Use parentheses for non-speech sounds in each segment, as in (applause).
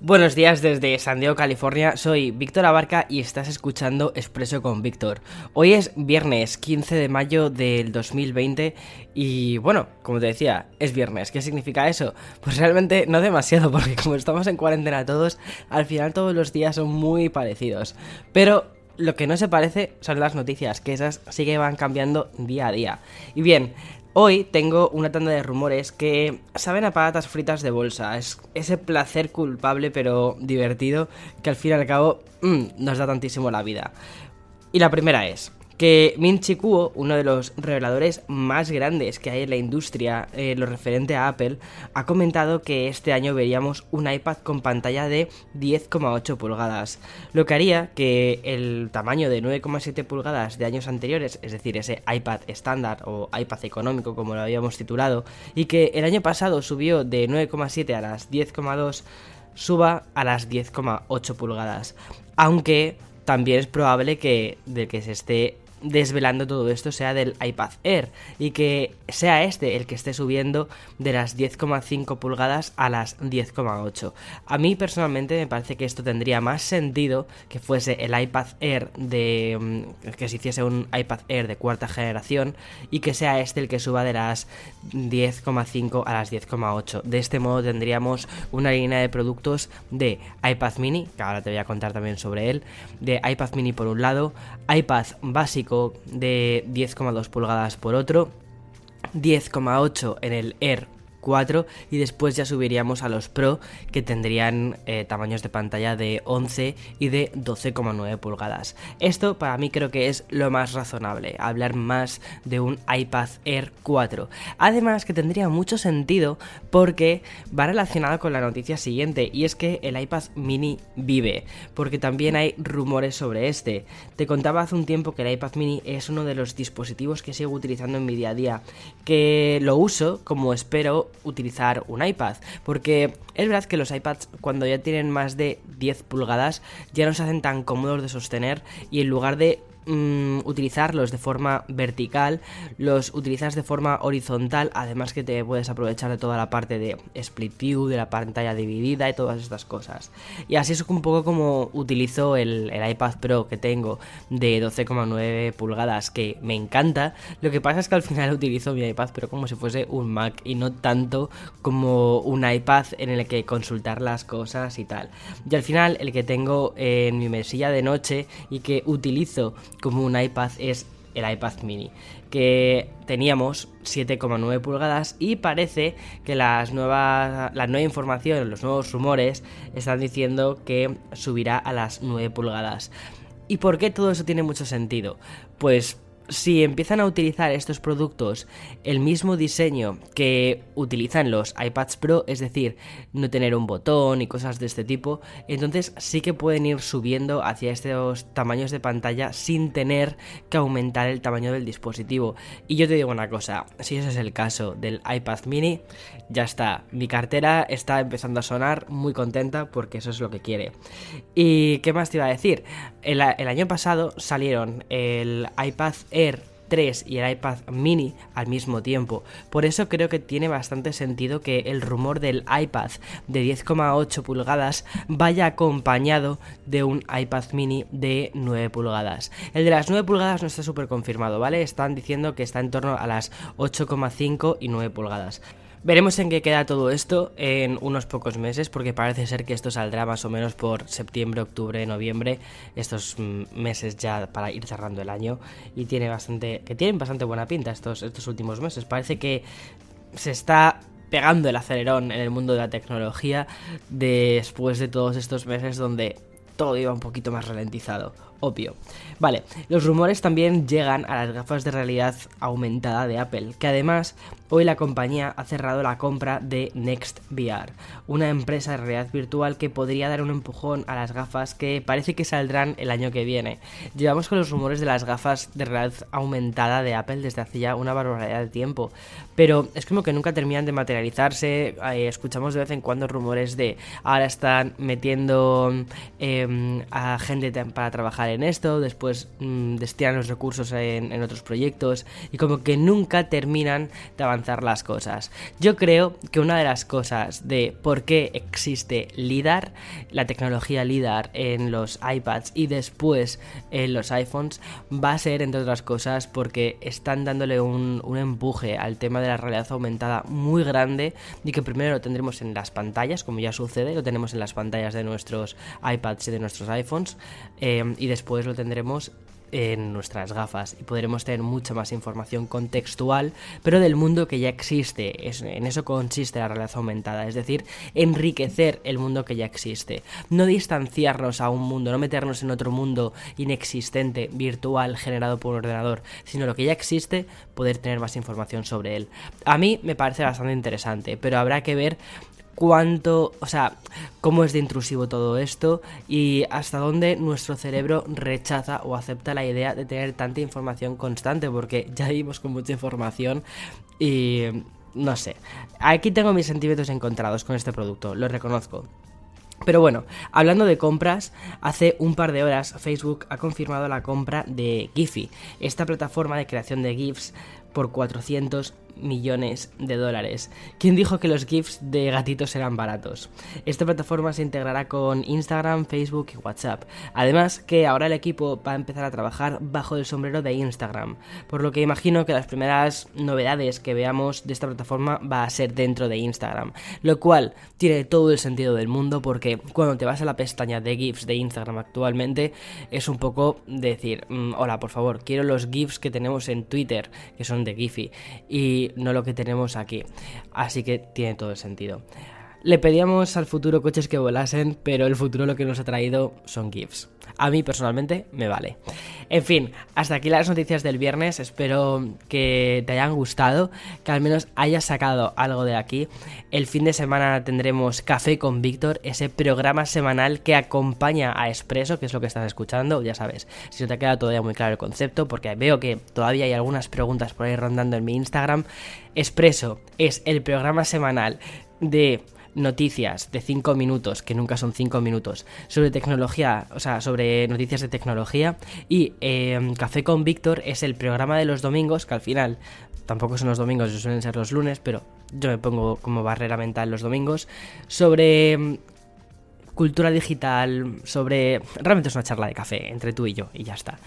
Buenos días desde San Diego, California. Soy Víctor Abarca y estás escuchando Expreso con Víctor. Hoy es viernes 15 de mayo del 2020 y bueno, como te decía, es viernes. ¿Qué significa eso? Pues realmente no demasiado porque como estamos en cuarentena todos, al final todos los días son muy parecidos. Pero lo que no se parece son las noticias, que esas sí que van cambiando día a día. Y bien, Hoy tengo una tanda de rumores que saben a patatas fritas de bolsa. Es ese placer culpable pero divertido que al fin y al cabo mmm, nos da tantísimo la vida. Y la primera es, que Min Chi Kuo, uno de los reveladores más grandes que hay en la industria, eh, lo referente a Apple, ha comentado que este año veríamos un iPad con pantalla de 10,8 pulgadas, lo que haría que el tamaño de 9,7 pulgadas de años anteriores, es decir, ese iPad estándar o iPad económico como lo habíamos titulado, y que el año pasado subió de 9,7 a las 10,2, suba a las 10,8 pulgadas. Aunque también es probable que de que se esté desvelando todo esto sea del iPad Air y que sea este el que esté subiendo de las 10,5 pulgadas a las 10,8. A mí personalmente me parece que esto tendría más sentido que fuese el iPad Air de mm, que se hiciese un iPad Air de cuarta generación y que sea este el que suba de las 10,5 a las 10,8. De este modo tendríamos una línea de productos de iPad mini, que ahora te voy a contar también sobre él, de iPad mini por un lado, iPad básico de 10,2 pulgadas por otro, 10,8 en el Air y después ya subiríamos a los Pro que tendrían eh, tamaños de pantalla de 11 y de 12,9 pulgadas. Esto para mí creo que es lo más razonable, hablar más de un iPad Air 4. Además que tendría mucho sentido porque va relacionado con la noticia siguiente y es que el iPad mini vive, porque también hay rumores sobre este. Te contaba hace un tiempo que el iPad mini es uno de los dispositivos que sigo utilizando en mi día a día, que lo uso como espero utilizar un iPad. Porque es verdad que los iPads cuando ya tienen más de 10 pulgadas ya no se hacen tan cómodos de sostener y en lugar de Mm, utilizarlos de forma vertical, los utilizas de forma horizontal, además que te puedes aprovechar de toda la parte de split view, de la pantalla dividida y todas estas cosas. Y así es un poco como utilizo el, iPad Pro que tengo de 12,9 pulgadas, que me encanta. Lo que pasa es que al final (laughs) utilizo mi iPad Pro como si fuese un Mac y no tanto como un iPad en el que consultar las cosas y tal. Y al final el que tengo en mi mesilla de noche y que utilizo como un iPad es el iPad mini, que teníamos 7,9 pulgadas y parece que las nuevas, la nueva información, los nuevos rumores están diciendo que subirá a las 9 pulgadas. ¿Y por qué todo eso tiene mucho sentido? Pues si empiezan a utilizar estos productos el mismo diseño que utilizan los iPads Pro, es decir, no tener un botón y cosas de este tipo, entonces sí que pueden ir subiendo hacia estos tamaños de pantalla sin tener que aumentar el tamaño del dispositivo. Y yo te digo una cosa, si ese es el caso del iPad mini, ya está, mi cartera está empezando a sonar muy contenta porque eso es lo que quiere. ¿Y qué más te iba a decir? El, el año pasado salieron el iPad Air 3 y el iPad mini al mismo tiempo. Por eso creo que tiene bastante sentido que el rumor del iPad de 10,8 pulgadas vaya acompañado de un iPad mini de 9 pulgadas. El de las 9 pulgadas no está súper confirmado, ¿vale? Están diciendo que está en torno a las 8,5 y 9 pulgadas. Veremos en qué queda todo esto en unos pocos meses, porque parece ser que esto saldrá más o menos por septiembre, octubre, noviembre, estos mm, meses ya para ir cerrando el año y tiene bastante, que tienen bastante buena pinta estos, estos últimos meses. Parece que se está pegando el acelerón en el mundo de la tecnología después de todos estos meses donde todo iba un poquito más ralentizado obvio. Vale, los rumores también llegan a las gafas de realidad aumentada de Apple, que además hoy la compañía ha cerrado la compra de Next VR, una empresa de realidad virtual que podría dar un empujón a las gafas que parece que saldrán el año que viene. Llevamos con los rumores de las gafas de realidad aumentada de Apple desde hace ya una barbaridad de tiempo, pero es como que nunca terminan de materializarse, eh, escuchamos de vez en cuando rumores de ahora están metiendo em, a gente para trabajar en esto, después mmm, destinan los recursos en, otros proyectos y como que nunca terminan de avanzar las cosas. Yo creo que una de las cosas de por qué existe LIDAR, la tecnología LIDAR en los iPads y después en los iPhones, va a ser entre otras cosas porque están dándole un, un empuje al tema de la realidad aumentada muy grande y que primero lo tendremos en las pantallas, como ya sucede, lo tenemos en las pantallas de nuestros iPads y de nuestros iPhones eh, y después lo tendremos en nuestras gafas y podremos tener mucha más información contextual, pero del mundo que ya existe. Es, en eso consiste la realidad aumentada, es decir, enriquecer el mundo que ya existe. No distanciarnos a un mundo, no meternos en otro mundo inexistente, virtual, generado por un ordenador, sino lo que ya existe, poder tener más información sobre él. A mí me parece bastante interesante, pero habrá que ver cuánto, o sea, cómo es de intrusivo todo esto y hasta dónde nuestro cerebro rechaza o acepta la idea de tener tanta información constante, porque ya vivimos con mucha información y no sé. Aquí tengo mis sentimientos encontrados con este producto, lo reconozco. Pero bueno, hablando de compras, hace un par de horas Facebook ha confirmado la compra de Giphy, esta plataforma de creación de GIFs por 400 millones de dólares. ¿Quién dijo que los GIFs de gatitos eran baratos? Esta plataforma se integrará con Instagram, Facebook y WhatsApp. Además que ahora el equipo va a empezar a trabajar bajo el sombrero de Instagram, por lo que imagino que las primeras novedades que veamos de esta plataforma va a ser dentro de Instagram, lo cual tiene todo el sentido del mundo porque cuando te vas a la pestaña de GIFs de Instagram actualmente es un poco decir, mm, hola, por favor, quiero los GIFs que tenemos en Twitter, que son de Giphy, y no lo que tenemos aquí. Así que tiene todo el sentido. Le pedíamos al futuro coches que volasen, pero el futuro lo que nos ha traído son GIFs. A mí personalmente me vale. En fin, hasta aquí las noticias del viernes. Espero que te hayan gustado, que al menos hayas sacado algo de aquí. El fin de semana tendremos Café con Víctor, ese programa semanal que acompaña a Expreso, que es lo que estás escuchando. Ya sabes, si no te ha quedado todavía muy claro el concepto, porque veo que todavía hay algunas preguntas por ahí rondando en mi Instagram. Expreso es el programa semanal de noticias de 5 minutos, que nunca son 5 minutos, sobre tecnología, o sea, sobre noticias de tecnología. Y eh, Café con Víctor es el programa de los domingos, que al final tampoco son los domingos, suelen ser los lunes, pero yo me pongo como barrera mental los domingos, sobre mm, cultura digital, sobre... Realmente es una charla de café entre tú y yo, y ya está.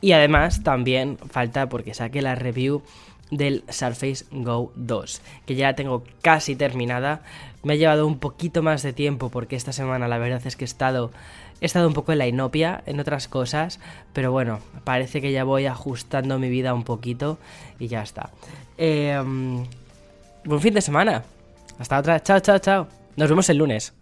Y además también falta porque saque la review del Surface Go 2, que ya tengo casi terminada. Me ha llevado un poquito más de tiempo porque esta semana la verdad es que he estado, he estado un poco en la inopia, en otras cosas, pero bueno, parece que ya voy ajustando mi vida un poquito y ya está. Eh, buen fin de semana. Hasta otra. Chao, chao, chao. Nos vemos el lunes.